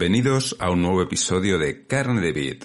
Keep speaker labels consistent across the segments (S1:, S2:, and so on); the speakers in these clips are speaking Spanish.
S1: Bienvenidos a un nuevo episodio de Carne de Vid.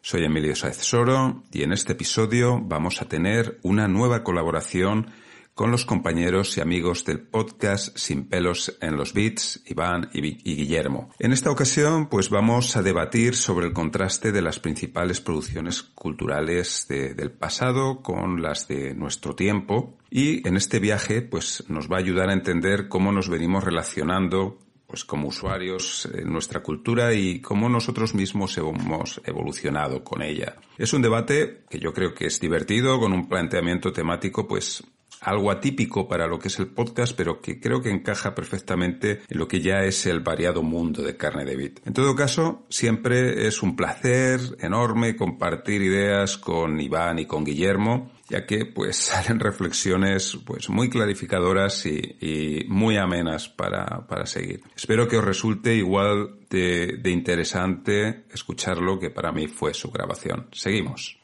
S1: Soy Emilio Saez Soro y en este episodio vamos a tener una nueva colaboración con los compañeros y amigos del podcast Sin pelos en los bits, Iván y, Guillermo. En esta ocasión, pues vamos a debatir sobre el contraste de las principales producciones culturales de- del pasado con las de nuestro tiempo. Y en este viaje, pues nos va a ayudar a entender cómo nos venimos relacionando pues como usuarios en nuestra cultura y cómo nosotros mismos hemos evolucionado con ella. Es un debate que yo creo que es divertido, con un planteamiento temático pues algo atípico para lo que es el podcast, pero que creo que encaja perfectamente en lo que ya es el variado mundo de carne de bit. En todo caso, siempre es un placer enorme compartir ideas con Iván y con Guillermo, ya que pues salen reflexiones pues muy clarificadoras y, muy amenas para, para seguir. Espero que os resulte igual de, de interesante escucharlo que para mí fue su grabación. Seguimos.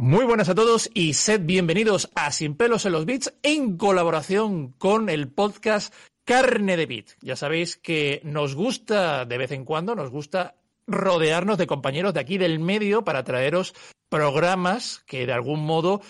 S2: Muy buenas a todos y sed bienvenidos a Sin pelos en los bits en colaboración con el podcast Carne de Bit. Ya sabéis que nos gusta de vez en cuando, nos gusta rodearnos de compañeros de aquí del medio para traeros programas que de algún modo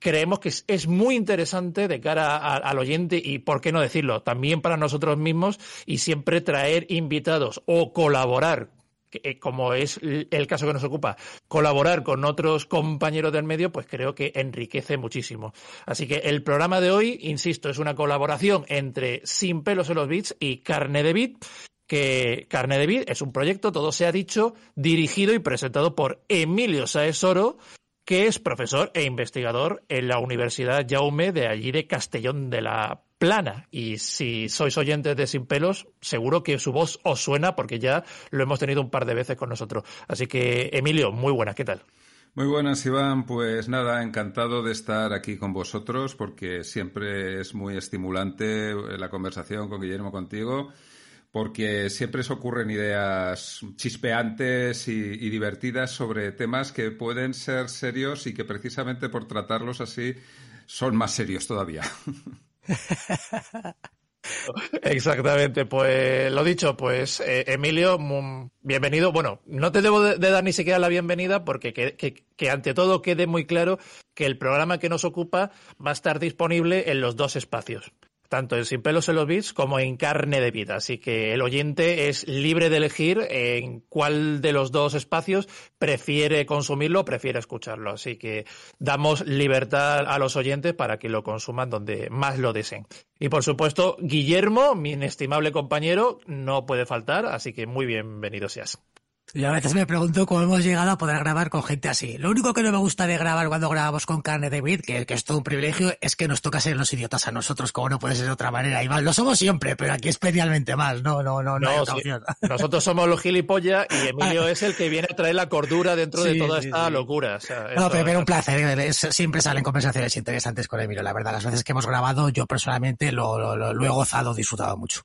S2: creemos que es, muy interesante de cara al oyente y, por qué no decirlo, también para nosotros mismos y siempre traer invitados o colaborar, eh, como es el caso que nos ocupa, colaborar con otros compañeros del medio, pues creo que enriquece muchísimo. Así que el programa de hoy, insisto, es una colaboración entre Sin pelos en los bits y Carne de Bit que Carne de Bit es un proyecto, todo se ha dicho, dirigido y presentado por Emilio Saez Oro, que es profesor e investigador en la Universidad Jaume de allí de Castellón de la Plana. Y si sois oyentes de Sin Pelos, seguro que su voz os suena porque ya lo hemos tenido un par de veces con nosotros. Así que, Emilio, muy buenas, ¿qué tal?
S1: Muy buenas, Iván. Pues nada, encantado de estar aquí con vosotros porque siempre es muy estimulante la conversación con Guillermo contigo porque siempre se ocurren ideas chispeantes y, y divertidas sobre temas que pueden ser serios y que precisamente por tratarlos así son más serios todavía.
S2: Exactamente, pues lo dicho, pues eh, Emilio, mm, bienvenido. Bueno, no te debo de, dar ni siquiera la bienvenida porque que, que- que ante todo quede muy claro que el programa que nos ocupa va a estar disponible en los dos espacios, tanto en Sin pelos en los bits como en carne de vida. Así que el oyente es libre de elegir en cuál de los dos espacios prefiere consumirlo o prefiere escucharlo. Así que damos libertad a los oyentes para que lo consuman donde más lo deseen. Y por supuesto, Guillermo, mi inestimable compañero, no puede faltar, así que muy bienvenido seas.
S3: Yo a veces me pregunto cómo hemos llegado a poder grabar con gente así. Lo único que no me gusta de grabar cuando grabamos con Carne de Bit, que, que es todo un privilegio, es que nos toca ser los idiotas a nosotros, como no puede ser de otra manera. Iván, lo somos siempre, pero aquí especialmente más. No, no, no, no, hay
S2: No, sí. Nosotros somos los gilipollas y Emilio es el que viene a traer la cordura dentro de toda
S3: sí,
S2: esta locura. O sea,
S3: No, pero, pero un placer. ¿eh? Es- siempre salen conversaciones interesantes con Emilio. La verdad, las veces que hemos grabado, yo personalmente lo- lo he gozado, disfrutado mucho.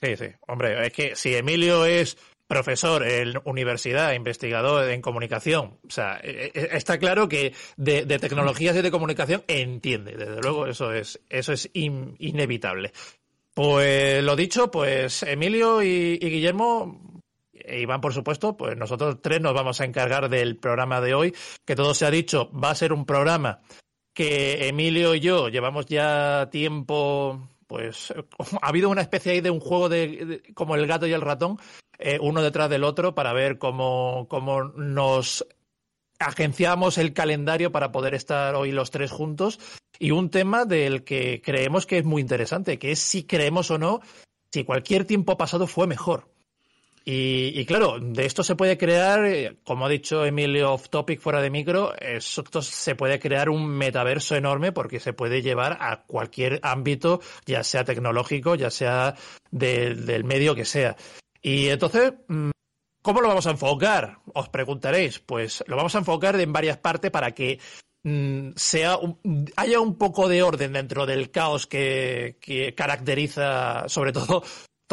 S2: Sí, sí. Hombre, es que si Emilio es profesor en universidad, investigador en comunicación, o sea, eh, eh, está claro que de, tecnologías y de comunicación entiende, desde luego, eso es, eso es in- inevitable. Pues lo dicho, pues Emilio y, Guillermo, e Iván, por supuesto, pues nosotros tres nos vamos a encargar del programa de hoy, que todo se ha dicho, va a ser un programa que Emilio y yo llevamos ya tiempo, pues ha habido una especie ahí de un juego de, de- como el gato y el ratón, eh, uno detrás del otro para ver cómo, cómo nos agenciamos el calendario para poder estar hoy los tres juntos y un tema del que creemos que es muy interesante, que es si creemos o no si cualquier tiempo pasado fue mejor. Y, claro, de esto se puede crear, eh, como ha dicho Emilio off topic fuera de micro, esto se puede crear un metaverso enorme porque se puede llevar a cualquier ámbito, ya sea tecnológico, ya sea del medio que sea. Y entonces, mm, ¿cómo lo vamos a enfocar? Os preguntaréis. Pues lo vamos a enfocar en varias partes para que mm, sea haya un poco de orden dentro del caos que, que caracteriza sobre todo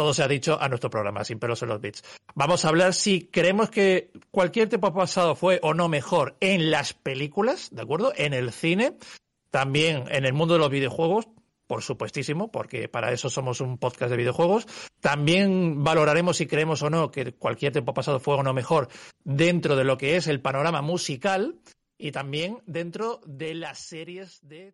S2: todo se ha dicho a nuestro programa, sin pelos en los bits. Vamos a hablar si creemos que cualquier tiempo pasado fue o no mejor en las películas, ¿de acuerdo? En el cine, también en el mundo de los videojuegos, por supuestísimo, porque para eso somos un podcast de videojuegos. También valoraremos si creemos o no que cualquier tiempo pasado fue o no mejor dentro de lo que es el panorama musical y también dentro de las series de